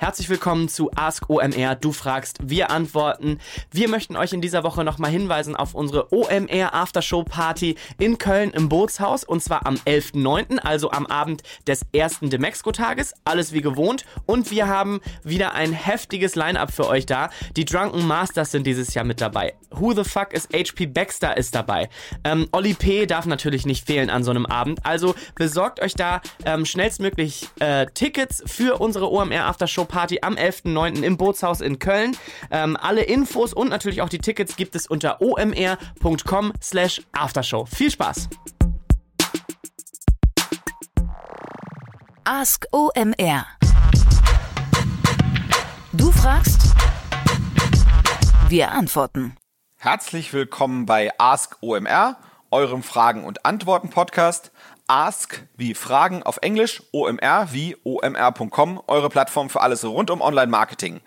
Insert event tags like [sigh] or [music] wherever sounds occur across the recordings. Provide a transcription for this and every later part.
Herzlich willkommen zu Ask OMR. Du fragst, wir antworten. Wir möchten euch in dieser Woche nochmal hinweisen auf unsere OMR Aftershow Party in Köln im Bootshaus und zwar am 11.09., also am Abend des ersten Demexco-Tages. Alles wie gewohnt und wir haben wieder ein heftiges Line-Up für euch da. Die Drunken Masters sind dieses Jahr mit dabei. Who the fuck is HP Baxter ist dabei. Ähm, Oli P. darf natürlich nicht fehlen an so einem Abend. Also besorgt euch da ähm, schnellstmöglich äh, Tickets für unsere OMR Aftershow Party am 11.09. im Bootshaus in Köln. Ähm, alle Infos und natürlich auch die Tickets gibt es unter omr.com slash aftershow. Viel Spaß! Ask OMR. Du fragst, wir antworten. Herzlich willkommen bei Ask OMR, eurem Fragen- und Antworten-Podcast. Ask wie Fragen auf Englisch, OMR wie omr.com, eure Plattform für alles rund um Online-Marketing.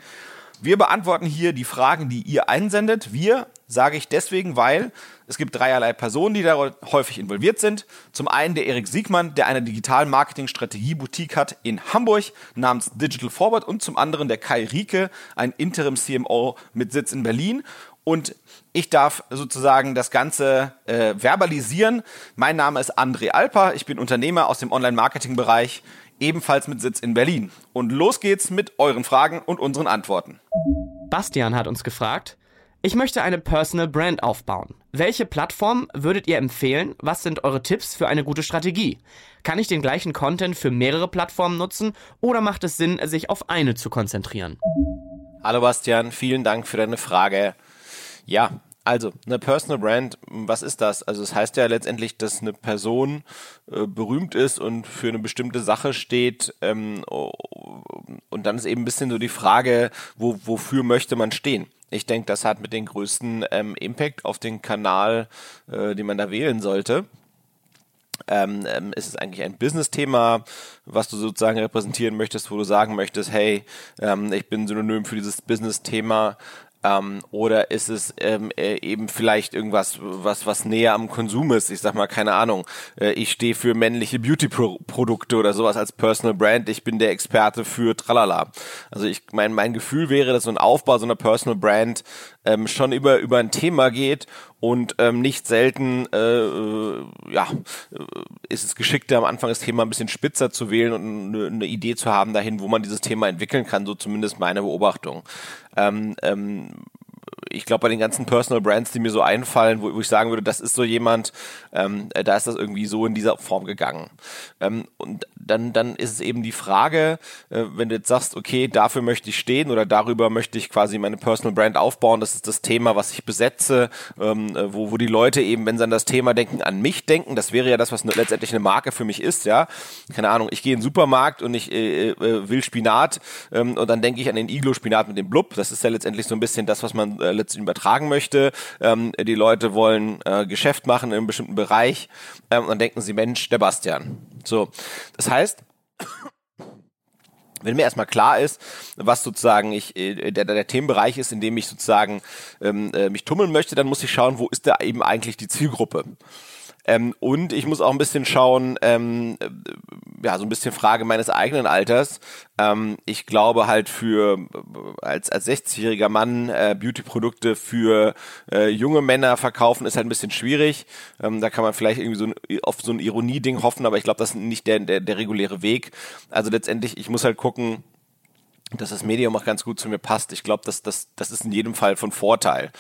Wir beantworten hier die Fragen, die ihr einsendet. Wir sage ich deswegen, weil es gibt dreierlei Personen, die da häufig involviert sind. Zum einen der Erik Siegmann, der eine Digital-Marketing-Strategie-Boutique hat in Hamburg namens Digital Forward und zum anderen der Kai Rieke, ein Interim-CMO mit Sitz in Berlin. Und ich darf sozusagen das Ganze äh, verbalisieren. Mein Name ist André Alper. Ich bin Unternehmer aus dem Online-Marketing-Bereich, ebenfalls mit Sitz in Berlin. Und los geht's mit euren Fragen und unseren Antworten. Bastian hat uns gefragt, ich möchte eine Personal Brand aufbauen. Welche Plattform würdet ihr empfehlen? Was sind eure Tipps für eine gute Strategie? Kann ich den gleichen Content für mehrere Plattformen nutzen oder macht es Sinn, sich auf eine zu konzentrieren? Hallo Bastian, vielen Dank für deine Frage. Ja, also eine Personal Brand, was ist das? Also es das heißt ja letztendlich, dass eine Person äh, berühmt ist und für eine bestimmte Sache steht. Ähm, und dann ist eben ein bisschen so die Frage, wo, wofür möchte man stehen? Ich denke, das hat mit den größten ähm, Impact auf den Kanal, äh, den man da wählen sollte. Ähm, ähm, ist es eigentlich ein Business-Thema, was du sozusagen repräsentieren möchtest, wo du sagen möchtest, hey, ähm, ich bin synonym für dieses Business-Thema, ähm, oder ist es ähm, äh, eben vielleicht irgendwas, was, was näher am Konsum ist? Ich sag mal, keine Ahnung. Äh, ich stehe für männliche Beauty-Produkte oder sowas als Personal Brand. Ich bin der Experte für Tralala. Also ich mein, mein Gefühl wäre, dass so ein Aufbau so einer Personal Brand ähm, schon über, über ein Thema geht und ähm, nicht selten äh, äh, ja, äh, ist es geschickter am Anfang das Thema ein bisschen spitzer zu wählen und eine, eine Idee zu haben dahin, wo man dieses Thema entwickeln kann, so zumindest meine Beobachtung. Ähm, ähm, ich glaube, bei den ganzen Personal Brands, die mir so einfallen, wo, wo ich sagen würde, das ist so jemand, ähm, äh, da ist das irgendwie so in dieser Form gegangen. Ähm, und dann, dann ist es eben die Frage, äh, wenn du jetzt sagst, okay, dafür möchte ich stehen oder darüber möchte ich quasi meine Personal Brand aufbauen, das ist das Thema, was ich besetze, ähm, äh, wo, wo die Leute eben, wenn sie an das Thema denken, an mich denken, das wäre ja das, was letztendlich eine Marke für mich ist, ja. Keine Ahnung, ich gehe in den Supermarkt und ich äh, äh, will Spinat ähm, und dann denke ich an den Iglo-Spinat mit dem Blub, das ist ja letztendlich so ein bisschen das, was man äh, letztendlich übertragen möchte. Ähm, die Leute wollen äh, Geschäft machen in einem bestimmten Bereich ähm, und dann denken sie, Mensch, der Bastian. So, das heißt, wenn mir erstmal klar ist, was sozusagen ich äh, der, der Themenbereich ist, in dem ich sozusagen ähm, äh, mich tummeln möchte, dann muss ich schauen, wo ist da eben eigentlich die Zielgruppe. Ähm, und ich muss auch ein bisschen schauen, ähm, äh, ja, so ein bisschen Frage meines eigenen Alters. Ähm, ich glaube halt für als, als 60-jähriger Mann äh, Beauty-Produkte für äh, junge Männer verkaufen ist halt ein bisschen schwierig. Ähm, da kann man vielleicht irgendwie so ein, auf so ein Ironie-Ding hoffen, aber ich glaube, das ist nicht der, der, der reguläre Weg. Also letztendlich, ich muss halt gucken, dass das Medium auch ganz gut zu mir passt. Ich glaube, das, das, das ist in jedem Fall von Vorteil.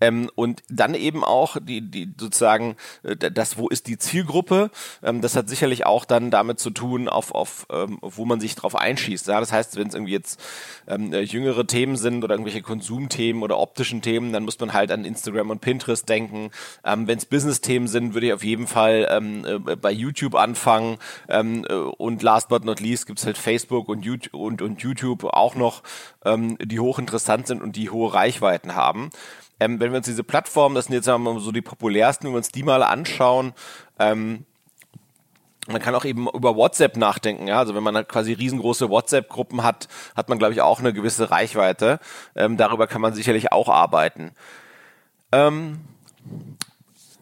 Ähm, und dann eben auch die, die sozusagen, äh, das, wo ist die Zielgruppe? Ähm, das hat sicherlich auch dann damit zu tun, auf, auf ähm, wo man sich drauf einschießt. Ja? Das heißt, wenn es irgendwie jetzt ähm, äh, jüngere Themen sind oder irgendwelche Konsumthemen oder optischen Themen, dann muss man halt an Instagram und Pinterest denken. Ähm, wenn es Business-Themen sind, würde ich auf jeden Fall ähm, äh, bei YouTube anfangen. Ähm, äh, und last but not least gibt's halt Facebook und YouTube und, und YouTube auch noch, ähm, die hochinteressant sind und die hohe Reichweiten haben. Ähm, wenn wir uns diese Plattformen, das sind jetzt mal so die populärsten, wenn wir uns die mal anschauen, ähm, man kann auch eben über WhatsApp nachdenken, ja. Also wenn man halt quasi riesengroße WhatsApp-Gruppen hat, hat man, glaube ich, auch eine gewisse Reichweite. Ähm, darüber kann man sicherlich auch arbeiten. Ähm,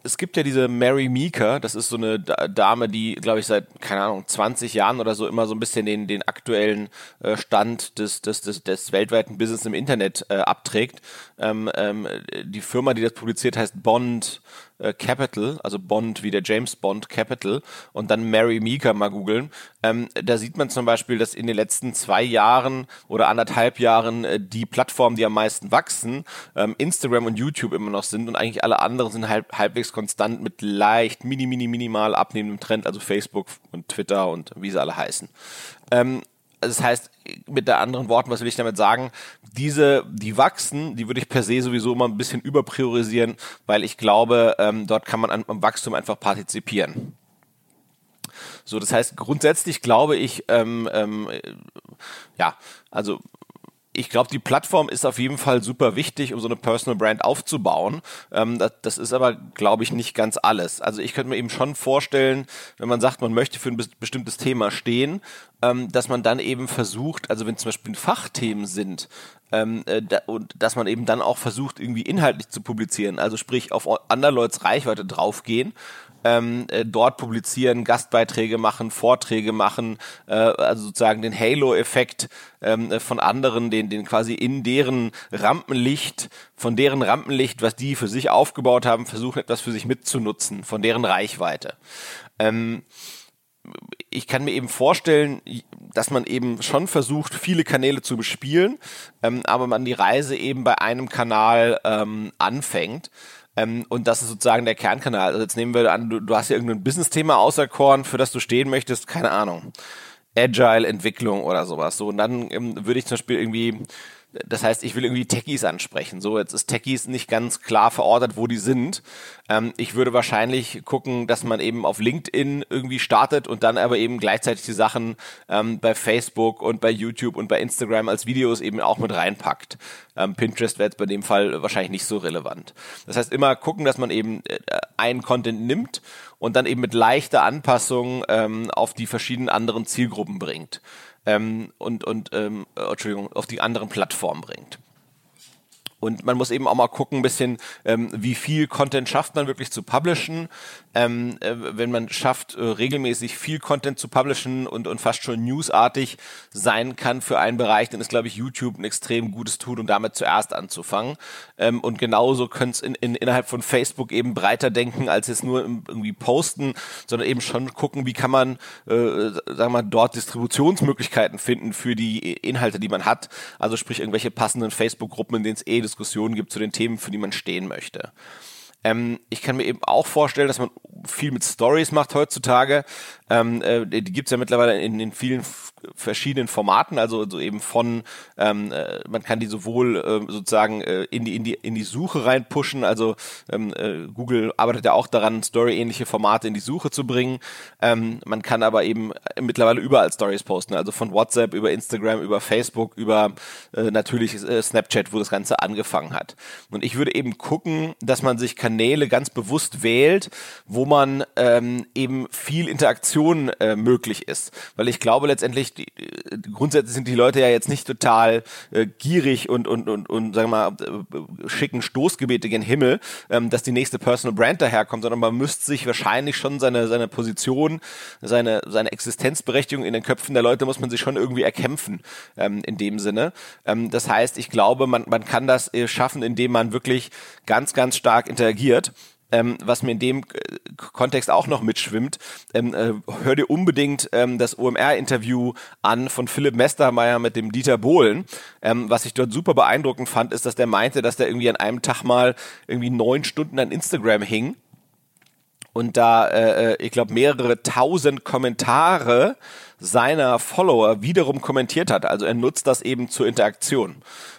es gibt ja diese Mary Meeker, das ist so eine Dame, die, glaube ich, seit, keine Ahnung, 20 Jahren oder so immer so ein bisschen den, den aktuellen äh, Stand des, des, des, des weltweiten Business im Internet äh, abträgt. Ähm, ähm, die Firma, die das publiziert, heißt Bond äh, Capital, also Bond wie der James Bond Capital und dann Mary Meeker mal googeln. Ähm, da sieht man zum Beispiel, dass in den letzten zwei Jahren oder anderthalb Jahren äh, die Plattformen, die am meisten wachsen, ähm, Instagram und YouTube immer noch sind und eigentlich alle anderen sind halb, halbwegs konstant mit leicht, mini, mini, minimal abnehmendem Trend, also Facebook und Twitter und wie sie alle heißen. Ähm, das heißt, mit der anderen Worten, was will ich damit sagen? Diese, die wachsen, die würde ich per se sowieso immer ein bisschen überpriorisieren, weil ich glaube, ähm, dort kann man am, am Wachstum einfach partizipieren. So, das heißt, grundsätzlich glaube ich, ähm, ähm, ja, also ich glaube, die Plattform ist auf jeden Fall super wichtig, um so eine Personal Brand aufzubauen. Ähm, das, das, ist aber, glaube ich, nicht ganz alles. Also ich könnte mir eben schon vorstellen, wenn man sagt, man möchte für ein bestimmtes Thema stehen, ähm, dass man dann eben versucht, also wenn zum Beispiel Fachthemen sind, ähm, äh, da, und dass man eben dann auch versucht, irgendwie inhaltlich zu publizieren, also sprich auf andere Leute's Reichweite draufgehen ähm, äh, dort publizieren, Gastbeiträge machen, Vorträge machen, äh, also sozusagen den Halo-Effekt ähm, äh, von anderen, den, den quasi in deren Rampenlicht, von deren Rampenlicht, was die für sich aufgebaut haben, versuchen etwas für sich mitzunutzen, von deren Reichweite. Ähm, ich kann mir eben vorstellen, dass man eben schon versucht, viele Kanäle zu bespielen, ähm, aber man die Reise eben bei einem Kanal ähm, anfängt. Ähm, und das ist sozusagen der Kernkanal. Also jetzt nehmen wir an, du, du hast ja irgendein Business-Thema außer Korn, für das du stehen möchtest, keine Ahnung. Agile-Entwicklung oder sowas. So, und dann ähm, würde ich zum Beispiel irgendwie das heißt, ich will irgendwie Techies ansprechen. So, jetzt ist Techies nicht ganz klar verortet, wo die sind. Ähm, ich würde wahrscheinlich gucken, dass man eben auf LinkedIn irgendwie startet und dann aber eben gleichzeitig die Sachen ähm, bei Facebook und bei YouTube und bei Instagram als Videos eben auch mit reinpackt. Ähm, Pinterest wäre jetzt bei dem Fall wahrscheinlich nicht so relevant. Das heißt, immer gucken, dass man eben äh, einen Content nimmt und dann eben mit leichter Anpassung ähm, auf die verschiedenen anderen Zielgruppen bringt ähm, und, und ähm, äh, Entschuldigung, auf die anderen Plattformen bringt. Und man muss eben auch mal gucken, ein bisschen, ähm, wie viel Content schafft man wirklich zu publishen. Ähm, äh, wenn man schafft, äh, regelmäßig viel Content zu publishen und, und fast schon newsartig sein kann für einen Bereich, dann ist, glaube ich, YouTube ein extrem gutes Tool, um damit zuerst anzufangen. Ähm, und genauso können es in, in, innerhalb von Facebook eben breiter denken, als jetzt nur irgendwie posten, sondern eben schon gucken, wie kann man, äh, sagen wir mal, dort Distributionsmöglichkeiten finden für die Inhalte, die man hat. Also sprich irgendwelche passenden Facebook-Gruppen, in denen es eh Diskussionen gibt zu den Themen, für die man stehen möchte. Ähm, ich kann mir eben auch vorstellen, dass man viel mit Stories macht heutzutage. Ähm, äh, die gibt's ja mittlerweile in, in vielen verschiedenen Formaten, also so eben von, ähm, äh, man kann die sowohl äh, sozusagen äh, in, die, in, die, in die Suche reinpushen, also ähm, äh, Google arbeitet ja auch daran, Story-ähnliche Formate in die Suche zu bringen. Ähm, man kann aber eben mittlerweile überall Stories posten, also von WhatsApp über Instagram, über Facebook, über äh, natürlich äh, Snapchat, wo das Ganze angefangen hat. Und ich würde eben gucken, dass man sich Kanäle ganz bewusst wählt, wo man ähm, eben viel Interaktion äh, möglich ist. Weil ich glaube letztendlich, die, grundsätzlich sind die Leute ja jetzt nicht total äh, gierig und, und, und, und sagen wir mal, äh, schicken Stoßgebete gen Himmel, ähm, dass die nächste Personal Brand daherkommt, sondern man müsste sich wahrscheinlich schon seine, seine Position, seine, seine Existenzberechtigung in den Köpfen der Leute muss man sich schon irgendwie erkämpfen, ähm, in dem Sinne. Ähm, das heißt, ich glaube, man, man kann das äh, schaffen, indem man wirklich ganz, ganz stark interagiert ähm, was mir in dem äh, Kontext auch noch mitschwimmt, ähm, äh, hör dir unbedingt ähm, das OMR-Interview an von Philipp Mestermeier mit dem Dieter Bohlen. Ähm, was ich dort super beeindruckend fand, ist, dass der meinte, dass der irgendwie an einem Tag mal irgendwie neun Stunden an Instagram hing und da, äh, äh ich glaube, mehrere tausend Kommentare seiner Follower wiederum kommentiert hat. Also er nutzt das eben zur Interaktion.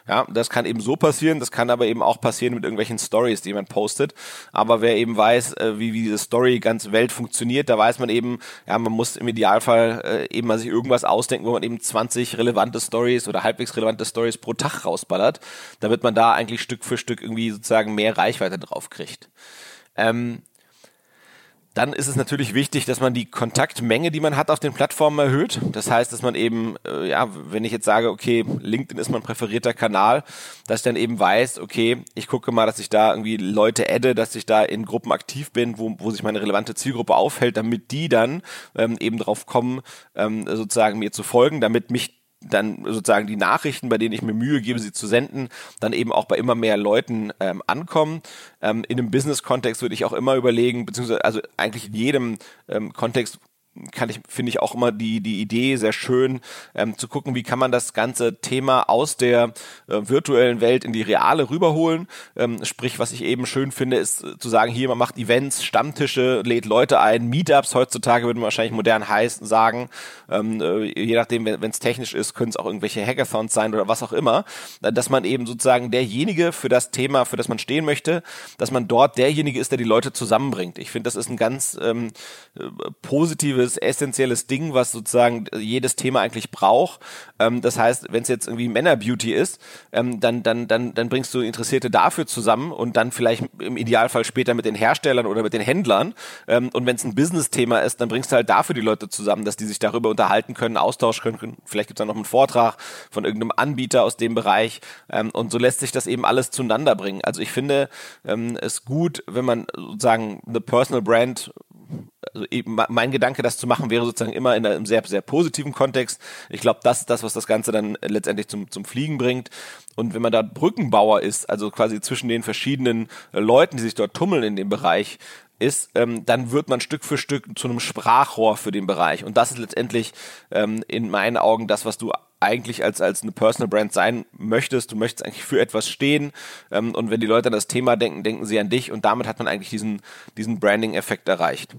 Ja, das kann eben so passieren, das kann aber eben auch passieren mit irgendwelchen Stories, die man postet. Aber wer eben weiß, äh, wie, wie diese Story ganze Welt funktioniert, da weiß man eben, ja, man muss im Idealfall äh, eben mal sich irgendwas ausdenken, wo man eben 20 relevante Stories oder halbwegs relevante Stories pro Tag rausballert, damit man da eigentlich Stück für Stück irgendwie sozusagen mehr Reichweite drauf kriegt. Ähm, dann ist es natürlich wichtig, dass man die Kontaktmenge, die man hat auf den Plattformen erhöht. Das heißt, dass man eben, äh, ja, wenn ich jetzt sage, okay, LinkedIn ist mein präferierter Kanal, dass ich dann eben weiß, okay, ich gucke mal, dass ich da irgendwie Leute adde, dass ich da in Gruppen aktiv bin, wo, wo sich meine relevante Zielgruppe aufhält, damit die dann ähm, eben drauf kommen, ähm, sozusagen mir zu folgen, damit mich dann sozusagen die Nachrichten, bei denen ich mir Mühe gebe, sie zu senden, dann eben auch bei immer mehr Leuten ähm, ankommen. Ähm, in einem Business-Kontext würde ich auch immer überlegen, beziehungsweise also eigentlich in jedem ähm, Kontext kann ich, finde ich auch immer die, die Idee sehr schön, ähm, zu gucken, wie kann man das ganze Thema aus der äh, virtuellen Welt in die reale rüberholen. Ähm, sprich, was ich eben schön finde, ist äh, zu sagen, hier, man macht Events, Stammtische, lädt Leute ein, Meetups heutzutage würde man wahrscheinlich modern heißen, sagen. Ähm, äh, je nachdem, wenn es technisch ist, können es auch irgendwelche Hackathons sein oder was auch immer. Äh, dass man eben sozusagen derjenige für das Thema, für das man stehen möchte, dass man dort derjenige ist, der die Leute zusammenbringt. Ich finde, das ist ein ganz ähm, äh, positives essentielles, essentielles Ding, was sozusagen jedes Thema eigentlich braucht. Ähm, das heißt, wenn es jetzt irgendwie Männerbeauty ist, ähm, dann, dann, dann, dann bringst du Interessierte dafür zusammen und dann vielleicht im Idealfall später mit den Herstellern oder mit den Händlern. Ähm, und wenn es ein Business-Thema ist, dann bringst du halt dafür die Leute zusammen, dass die sich darüber unterhalten können, austauschen können. Vielleicht gibt es dann noch einen Vortrag von irgendeinem Anbieter aus dem Bereich. Ähm, und so lässt sich das eben alles zueinander bringen. Also ich finde ähm, es gut, wenn man sozusagen eine Personal Brand also eben mein Gedanke, das zu machen, wäre sozusagen immer in einem sehr, sehr positiven Kontext. Ich glaube, das ist das, was das Ganze dann letztendlich zum, zum Fliegen bringt. Und wenn man da Brückenbauer ist, also quasi zwischen den verschiedenen äh, Leuten, die sich dort tummeln in dem Bereich, ist, ähm, dann wird man Stück für Stück zu einem Sprachrohr für den Bereich. Und das ist letztendlich ähm, in meinen Augen das, was du eigentlich als, als eine Personal Brand sein möchtest. Du möchtest eigentlich für etwas stehen. Ähm, und wenn die Leute an das Thema denken, denken sie an dich. Und damit hat man eigentlich diesen, diesen Branding-Effekt erreicht.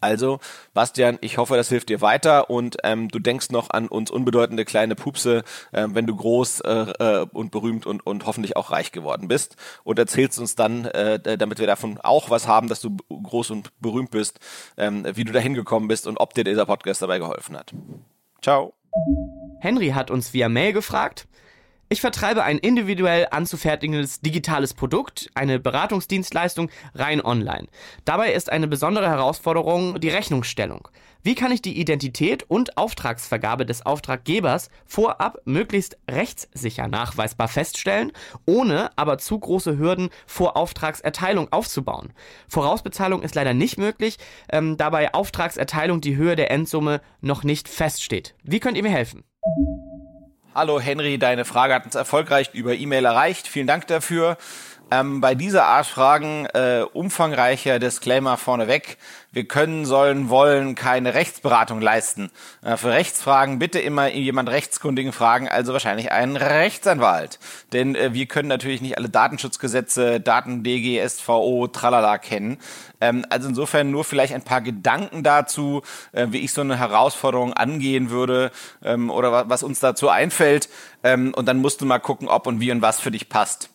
Also, Bastian, ich hoffe, das hilft dir weiter und ähm, du denkst noch an uns unbedeutende kleine Pupse, äh, wenn du groß äh, äh, und berühmt und, und hoffentlich auch reich geworden bist und erzählst uns dann, äh, damit wir davon auch was haben, dass du groß und berühmt bist, ähm, wie du da hingekommen bist und ob dir dieser Podcast dabei geholfen hat. Ciao. Henry hat uns via Mail gefragt, ich vertreibe ein individuell anzufertigendes digitales Produkt, eine Beratungsdienstleistung rein online. Dabei ist eine besondere Herausforderung die Rechnungsstellung. Wie kann ich die Identität und Auftragsvergabe des Auftraggebers vorab möglichst rechtssicher nachweisbar feststellen, ohne aber zu große Hürden vor Auftragserteilung aufzubauen? Vorausbezahlung ist leider nicht möglich, ähm, da bei Auftragserteilung die Höhe der Endsumme noch nicht feststeht. Wie könnt ihr mir helfen? Hallo Henry, deine Frage hat uns erfolgreich über E-Mail erreicht. Vielen Dank dafür. Ähm, bei dieser Art Fragen äh, umfangreicher Disclaimer vorneweg. Wir können, sollen, wollen keine Rechtsberatung leisten. Äh, für Rechtsfragen bitte immer jemand Rechtskundigen fragen, also wahrscheinlich einen Rechtsanwalt. Denn äh, wir können natürlich nicht alle Datenschutzgesetze, Daten DG, SVO, tralala kennen. Ähm, also insofern nur vielleicht ein paar Gedanken dazu, äh, wie ich so eine Herausforderung angehen würde ähm, oder was uns dazu einfällt. Ähm, und dann musst du mal gucken, ob und wie und was für dich passt.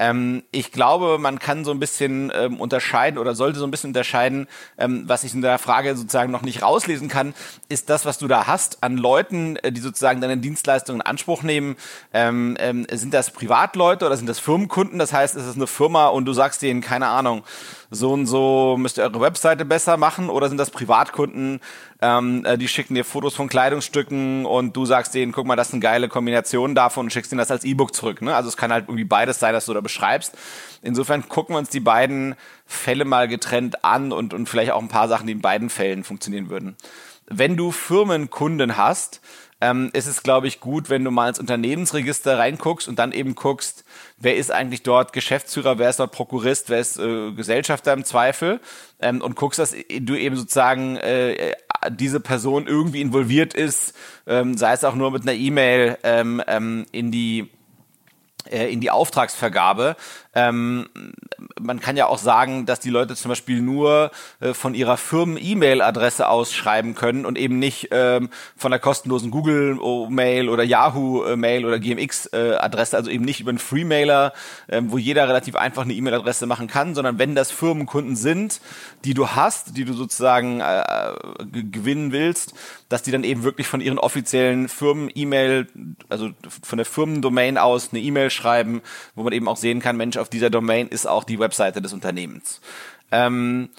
Ähm, ich glaube, man kann so ein bisschen ähm, unterscheiden oder sollte so ein bisschen unterscheiden, ähm, was ich in der Frage sozusagen noch nicht rauslesen kann, ist das, was du da hast an Leuten, äh, die sozusagen deine Dienstleistungen in Anspruch nehmen. Ähm, ähm, sind das Privatleute oder sind das Firmenkunden? Das heißt, ist es eine Firma und du sagst denen, keine Ahnung, so und so müsst ihr eure Webseite besser machen oder sind das Privatkunden, ähm, äh, die schicken dir Fotos von Kleidungsstücken und du sagst denen, guck mal, das ist eine geile Kombination davon und schickst ihnen das als E-Book zurück. Ne? Also es kann halt irgendwie beides sein, dass du da beschreibst. Insofern gucken wir uns die beiden Fälle mal getrennt an und, und vielleicht auch ein paar Sachen, die in beiden Fällen funktionieren würden. Wenn du Firmenkunden hast, ähm, ist es, glaube ich, gut, wenn du mal ins Unternehmensregister reinguckst und dann eben guckst, wer ist eigentlich dort Geschäftsführer, wer ist dort Prokurist, wer ist äh, Gesellschafter im Zweifel ähm, und guckst, dass du eben sozusagen äh, diese Person irgendwie involviert ist, ähm, sei es auch nur mit einer E-Mail ähm, ähm, in die äh, in die Auftragsvergabe. Ähm, man kann ja auch sagen, dass die Leute zum Beispiel nur äh, von ihrer Firmen-E-Mail-Adresse ausschreiben können und eben nicht ähm, von der kostenlosen Google-Mail oder Yahoo-Mail oder GMX-Adresse, also eben nicht über einen Free-Mailer, äh, wo jeder relativ einfach eine E-Mail-Adresse machen kann, sondern wenn das Firmenkunden sind, die du hast, die du sozusagen äh, gewinnen willst, dass die dann eben wirklich von ihren offiziellen Firmen-E-Mail, also von der Firmendomain aus eine E-Mail schreiben, wo man eben auch sehen kann, Mensch, auf dieser Domain ist auch die Webseite des Unternehmens. Ähm,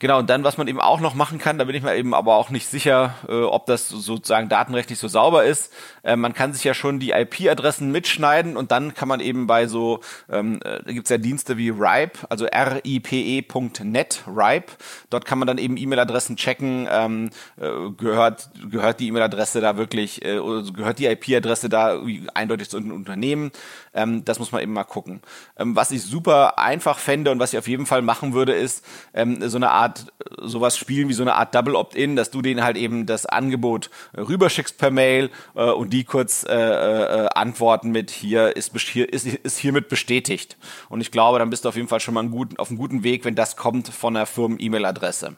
Genau, und dann, was man eben auch noch machen kann, da bin ich mir eben aber auch nicht sicher, äh, ob das sozusagen datenrechtlich so sauber ist. Äh, man kann sich ja schon die IP-Adressen mitschneiden und dann kann man eben bei so, ähm, äh, da gibt's ja Dienste wie Ripe, also ripe.net, Ripe. Dort kann man dann eben E-Mail-Adressen checken, ähm, äh, gehört, gehört die E-Mail-Adresse da wirklich, äh, gehört die IP-Adresse da eindeutig zu einem Unternehmen. Ähm, das muss man eben mal gucken. Ähm, was ich super einfach fände und was ich auf jeden Fall machen würde, ist ähm, so eine Art, sowas spielen wie so eine Art Double Opt-in, dass du denen halt eben das Angebot rüberschickst per Mail äh, und die kurz äh, äh, antworten mit hier ist, hier ist, ist hiermit bestätigt. Und ich glaube, dann bist du auf jeden Fall schon mal einen guten, auf einem guten Weg, wenn das kommt von der Firmen-E-Mail-Adresse.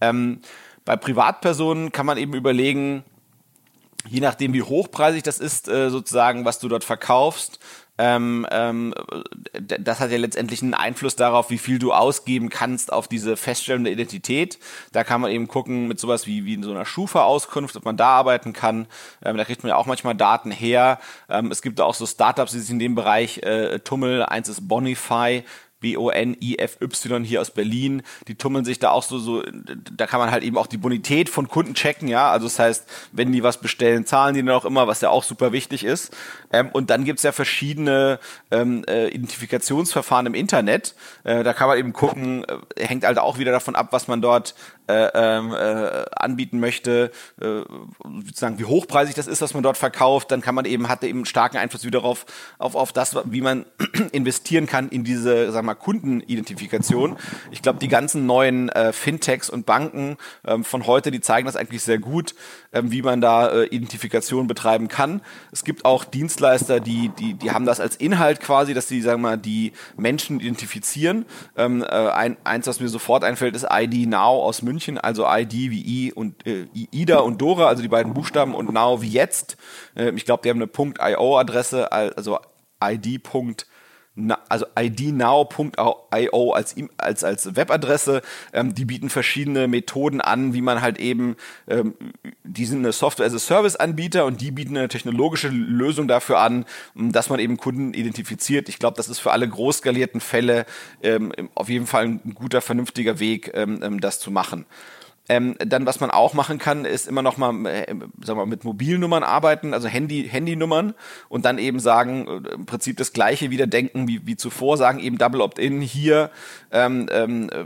Ähm, bei Privatpersonen kann man eben überlegen, je nachdem, wie hochpreisig das ist, äh, sozusagen, was du dort verkaufst, ähm, ähm, das hat ja letztendlich einen Einfluss darauf, wie viel du ausgeben kannst auf diese feststellende Identität. Da kann man eben gucken mit sowas wie, wie in so einer Schufa-Auskunft, ob man da arbeiten kann. Ähm, da kriegt man ja auch manchmal Daten her. Ähm, es gibt auch so Startups, die sich in dem Bereich äh, tummeln. Eins ist Bonify. B-O-N-I-F-Y hier aus Berlin, die tummeln sich da auch so, so, da kann man halt eben auch die Bonität von Kunden checken, ja, also das heißt, wenn die was bestellen, zahlen die dann auch immer, was ja auch super wichtig ist. Ähm, und dann gibt's ja verschiedene ähm, äh, Identifikationsverfahren im Internet, äh, da kann man eben gucken, äh, hängt halt auch wieder davon ab, was man dort äh, ähm, äh, anbieten möchte, äh, sozusagen wie hochpreisig das ist, was man dort verkauft, dann kann man eben, hat eben starken Einfluss wieder auf, auf, auf das, wie man [clears throat] investieren kann in diese, sagen wir mal, Kundenidentifikation. Ich glaube, die ganzen neuen Fintechs und Banken ähm, von heute, die zeigen das eigentlich sehr gut, ähm, wie man da Identifikation betreiben kann. Es gibt auch Dienstleister, die, die, die haben das als Inhalt quasi, dass sie, sagen wir mal, die Menschen identifizieren. Ähm, äh, ein, eins, was mir sofort einfällt, ist ID Now aus München. Also ID wie I und äh, Ida und Dora, also die beiden Buchstaben und Now wie jetzt. Äh, ich glaube, die haben eine .io-Adresse, also ID also idnow.io als, als, als Webadresse. Ähm, die bieten verschiedene Methoden an, wie man halt eben, ähm, die sind eine Software-as-a-Service-Anbieter und die bieten eine technologische Lösung dafür an, dass man eben Kunden identifiziert. Ich glaube, das ist für alle groß skalierten Fälle ähm, auf jeden Fall ein guter, vernünftiger Weg, ähm, ähm das zu machen. Ähm, dann, was man auch machen kann, ist immer noch mal, äh, sagen wir mal, mit Mobilnummern arbeiten, also Handy, Handynummern und dann eben sagen, äh, im Prinzip das Gleiche wieder denken wie, wie zuvor, sagen eben Double Opt-in hier, ähm, ähm, äh,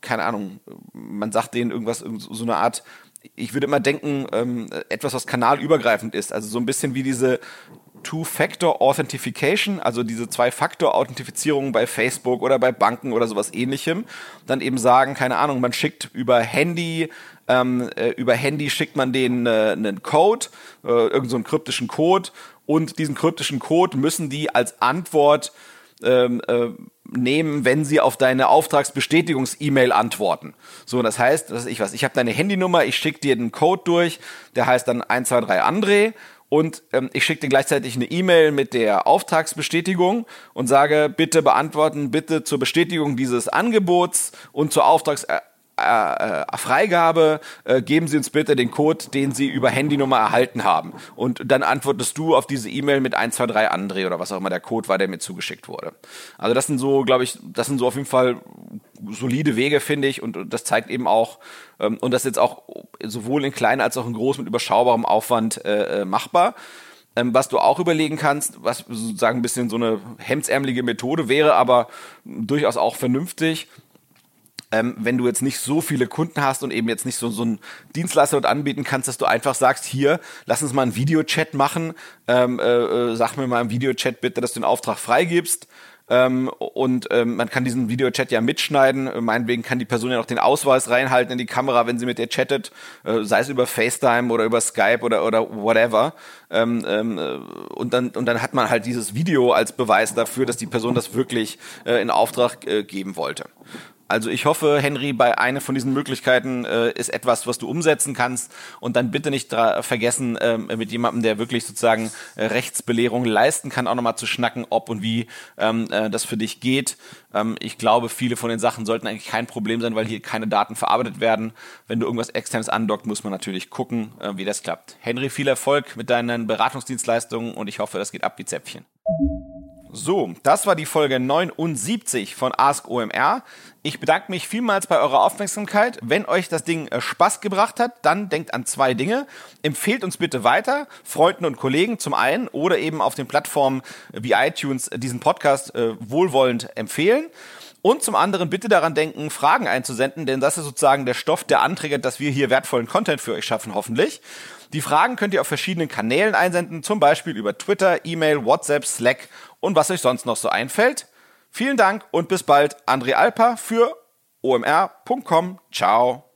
keine Ahnung, man sagt denen irgendwas, so eine Art ich würde immer denken, ähm, etwas, was kanalübergreifend ist. Also so ein bisschen wie diese Two-Factor Authentification, also diese Zwei-Faktor-Authentifizierung bei Facebook oder bei Banken oder sowas ähnlichem, dann eben sagen, keine Ahnung, man schickt über Handy, ähm, äh, über Handy schickt man denen äh, einen Code, äh, irgendeinen so kryptischen Code und diesen kryptischen Code müssen die als Antwort ähm, äh, nehmen, wenn sie auf deine Auftragsbestätigungs-E-Mail antworten. So, das heißt, was ich was, ich habe deine Handynummer, ich schicke dir den Code durch, der heißt dann 123 André und ähm, ich schicke dir gleichzeitig eine E-Mail mit der Auftragsbestätigung und sage, bitte beantworten, bitte zur Bestätigung dieses Angebots und zur Auftrags äh, äh, äh, geben Sie uns bitte den Code, den Sie über Handynummer erhalten haben. Und dann antwortest du auf diese E-Mail mit 123 André oder was auch immer der Code war, der mir zugeschickt wurde. Also das sind so, glaube ich, das sind so auf jeden Fall solide Wege, finde ich. Und das zeigt eben auch, ähm, und das ist jetzt auch sowohl in klein als auch in groß mit überschaubarem Aufwand äh, äh, machbar. Ähm, was du auch überlegen kannst, was sozusagen ein bisschen so eine hemdsärmelige Methode wäre, aber durchaus auch vernünftig, ähm, wenn du jetzt nicht so viele Kunden hast und eben jetzt nicht so, so einen Dienstleister dort anbieten kannst, dass du einfach sagst, hier, lass uns mal einen Videochat machen, ähm, äh, äh sag mir mal im Videochat bitte, dass du den Auftrag freigibst ähm, und ähm, man kann diesen Videochat ja mitschneiden. Äh, meinetwegen kann die Person ja noch den Ausweis reinhalten in die Kamera, wenn sie mit dir chattet, äh, sei es über FaceTime oder über Skype oder, oder whatever. Ähm, ähm, äh, und, dann, und dann hat man halt dieses Video als Beweis dafür, dass die Person das wirklich äh, in Auftrag äh, geben wollte. Also ich hoffe, Henry, bei einer von diesen Möglichkeiten äh, ist etwas, was du umsetzen kannst und dann bitte nicht vergessen, äh, mit jemandem, der wirklich sozusagen äh, Rechtsbelehrung leisten kann, auch nochmal zu schnacken, ob und wie ähm, äh, das für dich geht. Ähm, ich glaube, viele von den Sachen sollten eigentlich kein Problem sein, weil hier keine Daten verarbeitet werden. Wenn du irgendwas externes andockt, muss man natürlich gucken, äh, wie das klappt. Henry, viel Erfolg mit deinen Beratungsdienstleistungen und ich hoffe, das geht ab wie Zäpfchen. So, das war die Folge 79 von Ask OMR. Ich bedanke mich vielmals bei eurer Aufmerksamkeit. Wenn euch das Ding äh, Spaß gebracht hat, dann denkt an zwei Dinge. Empfehlt uns bitte weiter, Freunden und Kollegen zum einen oder eben auf den Plattformen wie iTunes diesen Podcast äh, wohlwollend empfehlen. Und zum anderen bitte daran denken, Fragen einzusenden, denn das ist sozusagen der Stoff, der anträgt, dass wir hier wertvollen Content für euch schaffen, hoffentlich. Die Fragen könnt ihr auf verschiedenen Kanälen einsenden, zum Beispiel über Twitter, E-Mail, WhatsApp, Slack und was euch sonst noch so einfällt. Vielen Dank und bis bald, André Alper für omr.com. Ciao.